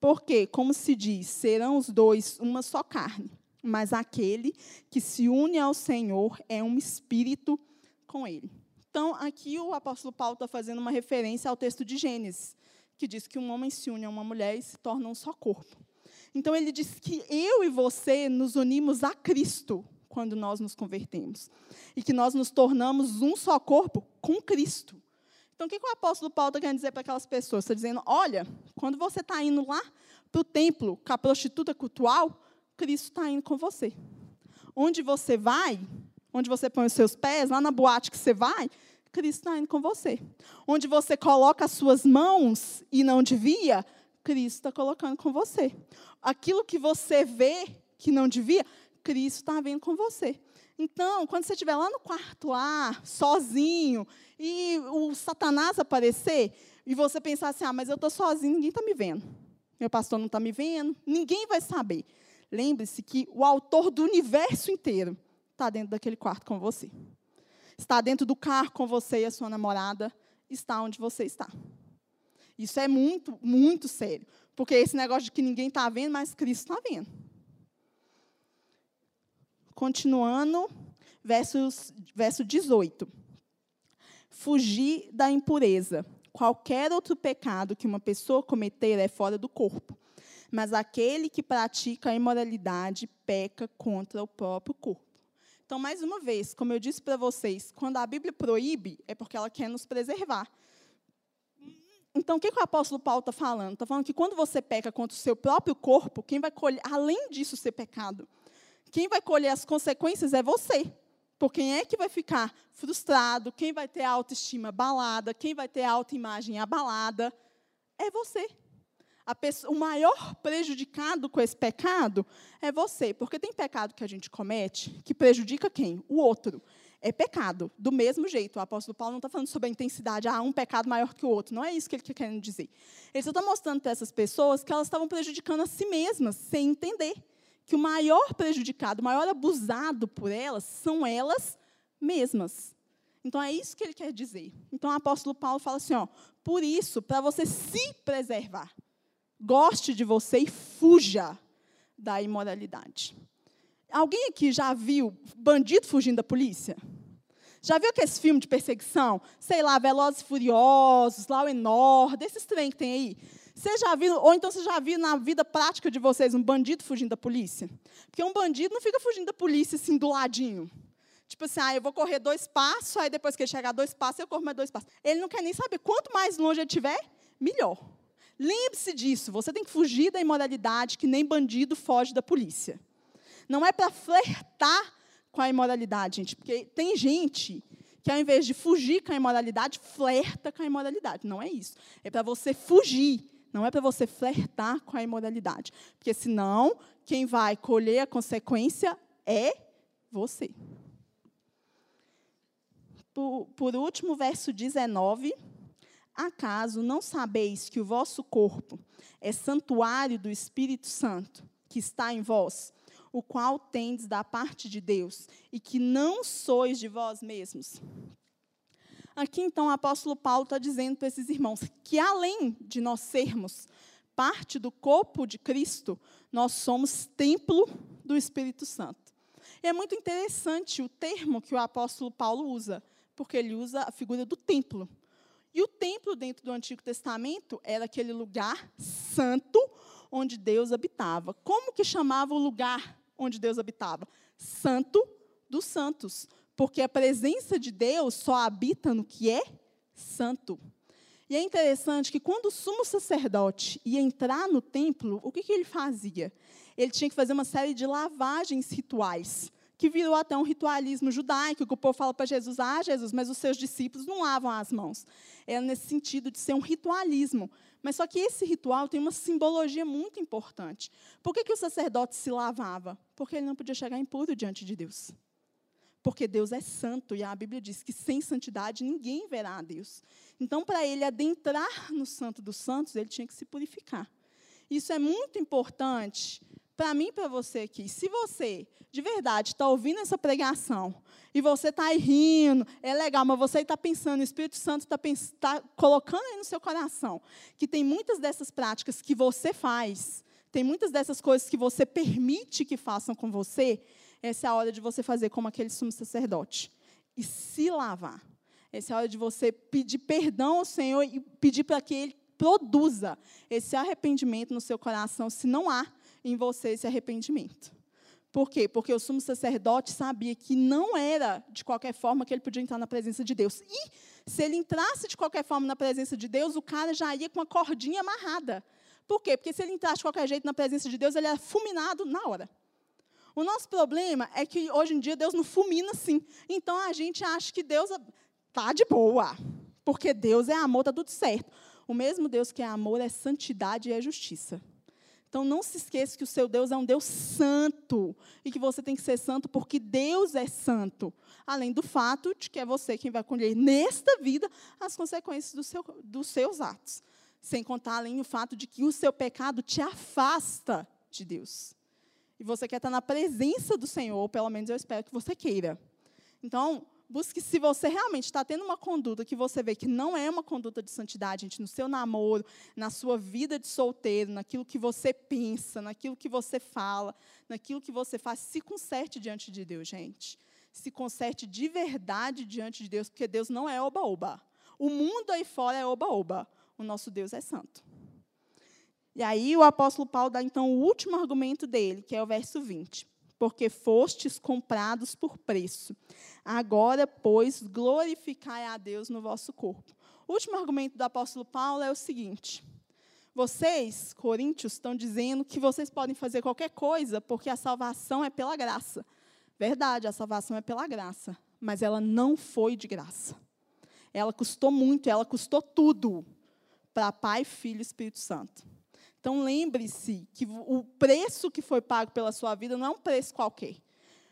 Porque, como se diz, serão os dois uma só carne. Mas aquele que se une ao Senhor é um espírito com ele. Então, aqui o apóstolo Paulo está fazendo uma referência ao texto de Gênesis, que diz que um homem se une a uma mulher e se torna um só corpo. Então, ele diz que eu e você nos unimos a Cristo quando nós nos convertemos. E que nós nos tornamos um só corpo com Cristo. Então, o que, que o apóstolo Paulo está querendo dizer para aquelas pessoas? Está dizendo: olha, quando você está indo lá para o templo com a prostituta cultual, Cristo está indo com você. Onde você vai, onde você põe os seus pés, lá na boate que você vai, Cristo está indo com você. Onde você coloca as suas mãos e não devia, Cristo está colocando com você. Aquilo que você vê que não devia, Cristo está vendo com você. Então, quando você estiver lá no quarto lá, sozinho, e o Satanás aparecer, e você pensar assim, ah, mas eu estou sozinho, ninguém está me vendo. Meu pastor não está me vendo, ninguém vai saber. Lembre-se que o autor do universo inteiro está dentro daquele quarto com você. Está dentro do carro com você e a sua namorada, está onde você está. Isso é muito, muito sério. Porque esse negócio de que ninguém está vendo, mas Cristo está vendo. Continuando, versos, verso 18. Fugir da impureza. Qualquer outro pecado que uma pessoa cometer é fora do corpo. Mas aquele que pratica a imoralidade peca contra o próprio corpo. Então, mais uma vez, como eu disse para vocês, quando a Bíblia proíbe, é porque ela quer nos preservar. Então, o que, que o apóstolo Paulo está falando? Está falando que quando você peca contra o seu próprio corpo, quem vai colher, além disso ser pecado, quem vai colher as consequências é você. Por quem é que vai ficar frustrado, quem vai ter a autoestima abalada, quem vai ter a autoimagem abalada, é você. Pessoa, o maior prejudicado com esse pecado é você. Porque tem pecado que a gente comete que prejudica quem? O outro. É pecado. Do mesmo jeito. O apóstolo Paulo não está falando sobre a intensidade, ah, um pecado maior que o outro. Não é isso que ele está querendo dizer. Ele só está mostrando para essas pessoas que elas estavam prejudicando a si mesmas, sem entender que o maior prejudicado, o maior abusado por elas são elas mesmas. Então é isso que ele quer dizer. Então o apóstolo Paulo fala assim, ó, por isso, para você se preservar, goste de você e fuja da imoralidade. Alguém aqui já viu bandido fugindo da polícia? Já viu aqueles filmes de perseguição? Sei lá, Velozes e Furiosos, Law and Order, desses trem que tem aí. Você já viu, ou então você já viu na vida prática de vocês um bandido fugindo da polícia? Porque um bandido não fica fugindo da polícia assim do ladinho. Tipo assim, ah, eu vou correr dois passos, aí depois que ele chegar dois passos, eu corro mais dois passos. Ele não quer nem saber. Quanto mais longe ele estiver, melhor. Lembre-se disso. Você tem que fugir da imoralidade, que nem bandido foge da polícia. Não é para flertar com a imoralidade, gente. Porque tem gente que, ao invés de fugir com a imoralidade, flerta com a imoralidade. Não é isso. É para você fugir não é para você flertar com a imoralidade. Porque senão, quem vai colher a consequência é você. Por, por último, verso 19. Acaso não sabeis que o vosso corpo é santuário do Espírito Santo, que está em vós, o qual tendes da parte de Deus, e que não sois de vós mesmos? Aqui, então, o apóstolo Paulo está dizendo para esses irmãos que, além de nós sermos parte do corpo de Cristo, nós somos templo do Espírito Santo. E é muito interessante o termo que o apóstolo Paulo usa, porque ele usa a figura do templo. E o templo, dentro do Antigo Testamento, era aquele lugar santo onde Deus habitava. Como que chamava o lugar onde Deus habitava? Santo dos santos porque a presença de Deus só habita no que é santo. E é interessante que quando o sumo sacerdote ia entrar no templo, o que, que ele fazia? Ele tinha que fazer uma série de lavagens rituais, que virou até um ritualismo judaico, que o povo fala para Jesus, ah, Jesus, mas os seus discípulos não lavam as mãos. Era nesse sentido de ser um ritualismo. Mas só que esse ritual tem uma simbologia muito importante. Por que, que o sacerdote se lavava? Porque ele não podia chegar impuro diante de Deus. porque Deus é santo e a Bíblia diz que sem santidade ninguém verá a Deus. Então, para ele adentrar no Santo dos Santos, ele tinha que se purificar. Isso é muito importante para mim e para você aqui. Se você, de verdade, está ouvindo essa pregação e você está aí rindo, é legal, mas você está pensando, o Espírito Santo está tá colocando aí no seu coração que tem muitas dessas práticas que você faz, tem muitas dessas coisas que você permite que façam com você, essa é a hora de você fazer como aquele sumo sacerdote e se lavar. Essa é a hora de você pedir perdão ao Senhor e pedir para que Ele produza esse arrependimento no seu coração, se não há em você esse arrependimento. Por quê? Porque o sumo sacerdote sabia que não era de qualquer forma que ele podia entrar na presença de Deus. E se ele entrasse de qualquer forma na presença de Deus, o cara já ia com uma cordinha amarrada. Por quê? Porque se ele entrasse de qualquer jeito na presença de Deus, ele era fulminado na hora. O nosso problema é que hoje em dia Deus não fulmina assim. Então a gente acha que Deus está de boa. Porque Deus é amor, está tudo certo. O mesmo Deus que é amor é santidade e é justiça. Então não se esqueça que o seu Deus é um Deus santo e que você tem que ser santo porque Deus é santo. Além do fato de que é você quem vai colher nesta vida as consequências do seu, dos seus atos. Sem contar além o fato de que o seu pecado te afasta de Deus. E você quer estar na presença do Senhor, ou pelo menos eu espero que você queira. Então, busque se você realmente está tendo uma conduta que você vê que não é uma conduta de santidade, gente, no seu namoro, na sua vida de solteiro, naquilo que você pensa, naquilo que você fala, naquilo que você faz, se conserte diante de Deus, gente. Se conserte de verdade diante de Deus, porque Deus não é oba-oba. O mundo aí fora é oba-oba. O nosso Deus é santo. E aí o apóstolo Paulo dá então o último argumento dele, que é o verso 20 porque fostes comprados por preço. Agora, pois, glorificai a Deus no vosso corpo. O último argumento do apóstolo Paulo é o seguinte: vocês, coríntios, estão dizendo que vocês podem fazer qualquer coisa porque a salvação é pela graça. Verdade, a salvação é pela graça, mas ela não foi de graça. Ela custou muito, ela custou tudo para Pai, Filho e Espírito Santo. Então lembre-se que o preço que foi pago pela sua vida não é um preço qualquer.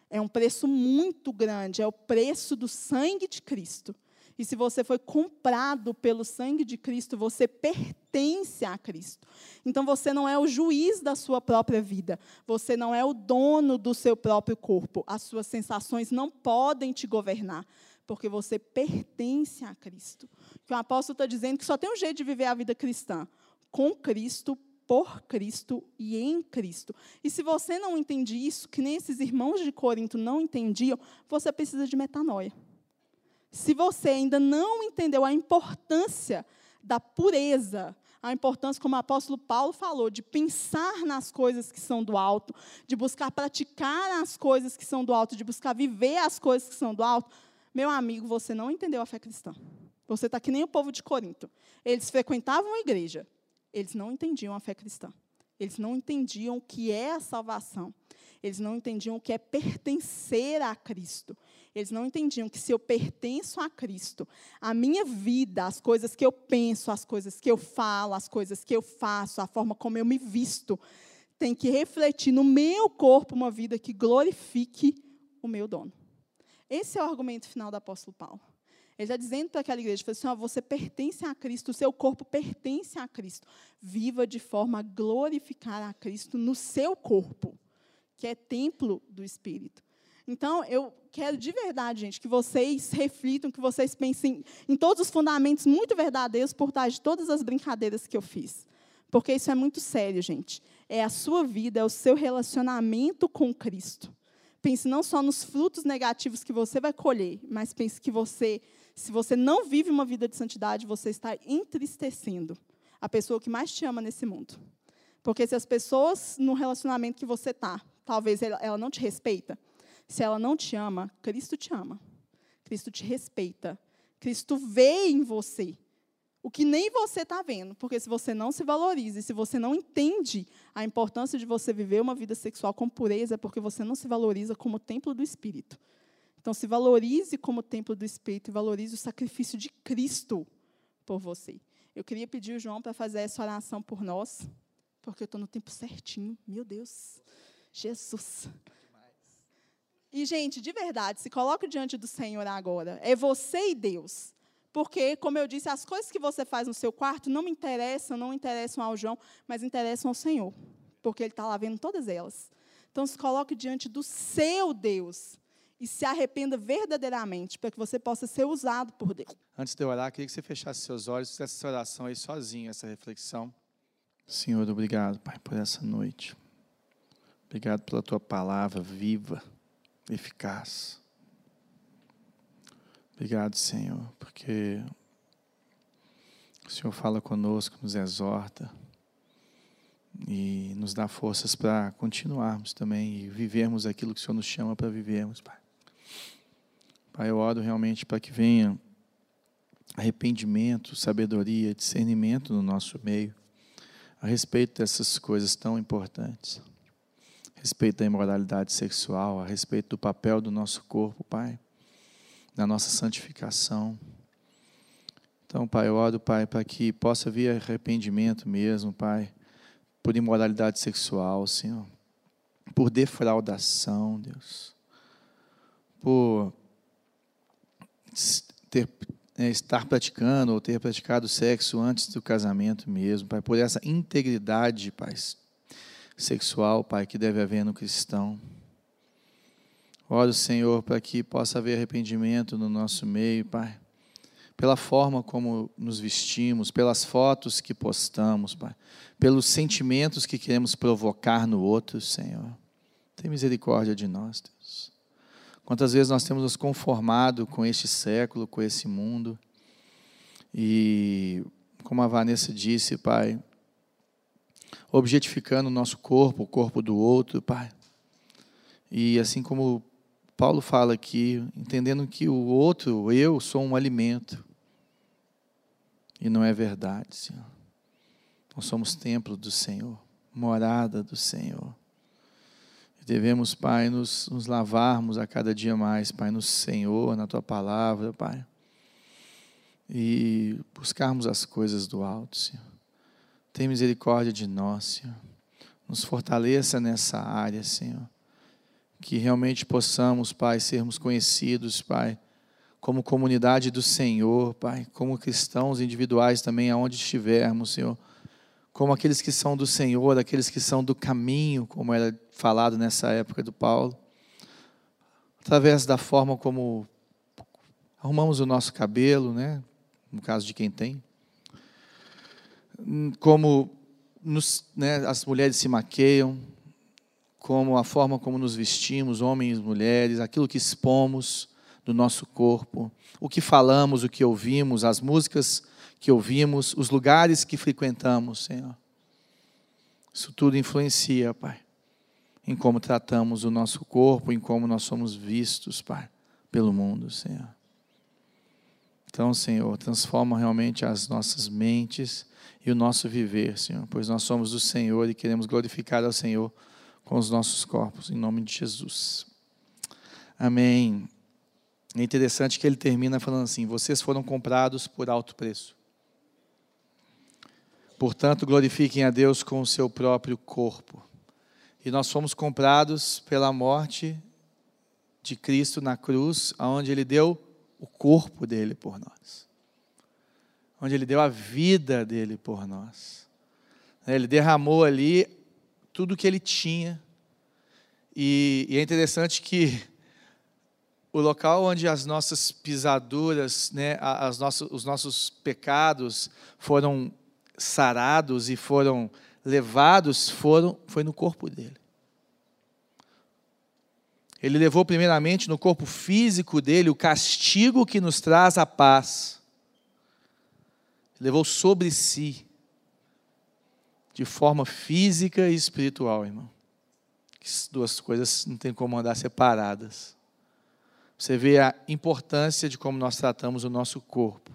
É um preço muito grande, é o preço do sangue de Cristo. E se você foi comprado pelo sangue de Cristo, você pertence a Cristo. Então você não é o juiz da sua própria vida. Você não é o dono do seu próprio corpo. As suas sensações não podem te governar, porque você pertence a Cristo. O apóstolo está dizendo que só tem um jeito de viver a vida cristã: com Cristo, por Cristo e em Cristo. E se você não entende isso, que nem esses irmãos de Corinto não entendiam, você precisa de metanoia. Se você ainda não entendeu a importância da pureza, a importância, como o apóstolo Paulo falou, de pensar nas coisas que são do alto, de buscar praticar as coisas que são do alto, de buscar viver as coisas que são do alto, meu amigo, você não entendeu a fé cristã. Você está que nem o povo de Corinto. Eles frequentavam a igreja, eles não entendiam a fé cristã. Eles não entendiam o que é a salvação. Eles não entendiam o que é pertencer a Cristo. Eles não entendiam que se eu pertenço a Cristo, a minha vida, as coisas que eu penso, as coisas que eu falo, as coisas que eu faço, a forma como eu me visto, tem que refletir no meu corpo uma vida que glorifique o meu dono. Esse é o argumento final do apóstolo Paulo. Ele está dizendo para aquela igreja, assim, ó, você pertence a Cristo, o seu corpo pertence a Cristo. Viva de forma a glorificar a Cristo no seu corpo, que é templo do Espírito. Então, eu quero de verdade, gente, que vocês reflitam, que vocês pensem em todos os fundamentos muito verdadeiros por trás de todas as brincadeiras que eu fiz. Porque isso é muito sério, gente. É a sua vida, é o seu relacionamento com Cristo. Pense não só nos frutos negativos que você vai colher, mas pense que você se você não vive uma vida de santidade, você está entristecendo a pessoa que mais te ama nesse mundo. Porque se as pessoas no relacionamento que você está, talvez ela, não te respeita, se ela não te ama, Cristo te ama. Cristo te respeita. Cristo vê em você o que nem você está vendo. Porque se você não se valoriza, e se você não entende a importância de você viver uma vida sexual com pureza, é porque você não se valoriza como templo do Espírito. Então, se valorize como templo do Espírito e valorize o sacrifício de Cristo por você. Eu queria pedir o João para fazer essa oração por nós, porque eu estou no tempo certinho. Meu Deus, Jesus. E, gente, de verdade, se coloque diante do Senhor agora. É você e Deus. Porque, como eu disse, as coisas que você faz no seu quarto não me interessam, não interessam ao João, mas interessam ao Senhor. Porque Ele está lá vendo todas elas. Então, se coloque diante do seu Deus e se arrependa verdadeiramente, para que você possa ser usado por Deus. Antes de eu orar, queria que você fechasse seus olhos, fizesse essa oração aí sozinho, essa reflexão. Senhor, obrigado, Pai, por essa noite. Obrigado pela tua palavra viva, eficaz. Obrigado, Senhor, porque o Senhor fala conosco, nos exorta e nos dá forças para continuarmos também e vivermos aquilo que o Senhor nos chama para vivermos, Pai. Pai, eu oro realmente para que venha arrependimento, sabedoria, discernimento no nosso meio a respeito dessas coisas tão importantes. A respeito da imoralidade sexual, a respeito do papel do nosso corpo, Pai, na nossa santificação. Então, Pai, eu oro, Pai, para que possa vir arrependimento mesmo, Pai, por imoralidade sexual, Senhor, por defraudação, Deus, por ter, é, estar praticando ou ter praticado sexo antes do casamento mesmo, Pai, por essa integridade, Pai, sexual, Pai, que deve haver no cristão. Oro, Senhor, para que possa haver arrependimento no nosso meio, Pai, pela forma como nos vestimos, pelas fotos que postamos, Pai, pelos sentimentos que queremos provocar no outro, Senhor. Tem misericórdia de nós, Deus. Quantas vezes nós temos nos conformado com este século, com esse mundo. E, como a Vanessa disse, Pai, objetificando o nosso corpo, o corpo do outro, Pai. E assim como Paulo fala aqui, entendendo que o outro, eu, sou um alimento. E não é verdade, Senhor. Nós somos templo do Senhor, morada do Senhor. Devemos, Pai, nos, nos lavarmos a cada dia mais, Pai, no Senhor, na Tua palavra, Pai. E buscarmos as coisas do alto, Senhor. Tem misericórdia de nós, Senhor. Nos fortaleça nessa área, Senhor. Que realmente possamos, Pai, sermos conhecidos, Pai, como comunidade do Senhor, Pai, como cristãos individuais também, aonde estivermos, Senhor como aqueles que são do Senhor, aqueles que são do caminho, como era falado nessa época do Paulo, através da forma como arrumamos o nosso cabelo, né? no caso de quem tem, como nos, né, as mulheres se maqueiam, como a forma como nos vestimos, homens mulheres, aquilo que expomos do nosso corpo, o que falamos, o que ouvimos, as músicas que ouvimos, os lugares que frequentamos, Senhor. Isso tudo influencia, Pai, em como tratamos o nosso corpo, em como nós somos vistos, Pai, pelo mundo, Senhor. Então, Senhor, transforma realmente as nossas mentes e o nosso viver, Senhor, pois nós somos do Senhor e queremos glorificar ao Senhor com os nossos corpos, em nome de Jesus. Amém. É interessante que ele termina falando assim: vocês foram comprados por alto preço. Portanto, glorifiquem a Deus com o seu próprio corpo. E nós fomos comprados pela morte de Cristo na cruz, onde Ele deu o corpo dele por nós, onde Ele deu a vida dele por nós. Ele derramou ali tudo o que Ele tinha. E, e é interessante que o local onde as nossas pisaduras, né, as nossas, os nossos pecados foram sarados e foram levados foram foi no corpo dele. Ele levou primeiramente no corpo físico dele o castigo que nos traz a paz. Levou sobre si de forma física e espiritual, irmão. As duas coisas não tem como andar separadas. Você vê a importância de como nós tratamos o nosso corpo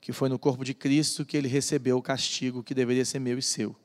que foi no corpo de Cristo que ele recebeu o castigo que deveria ser meu e seu.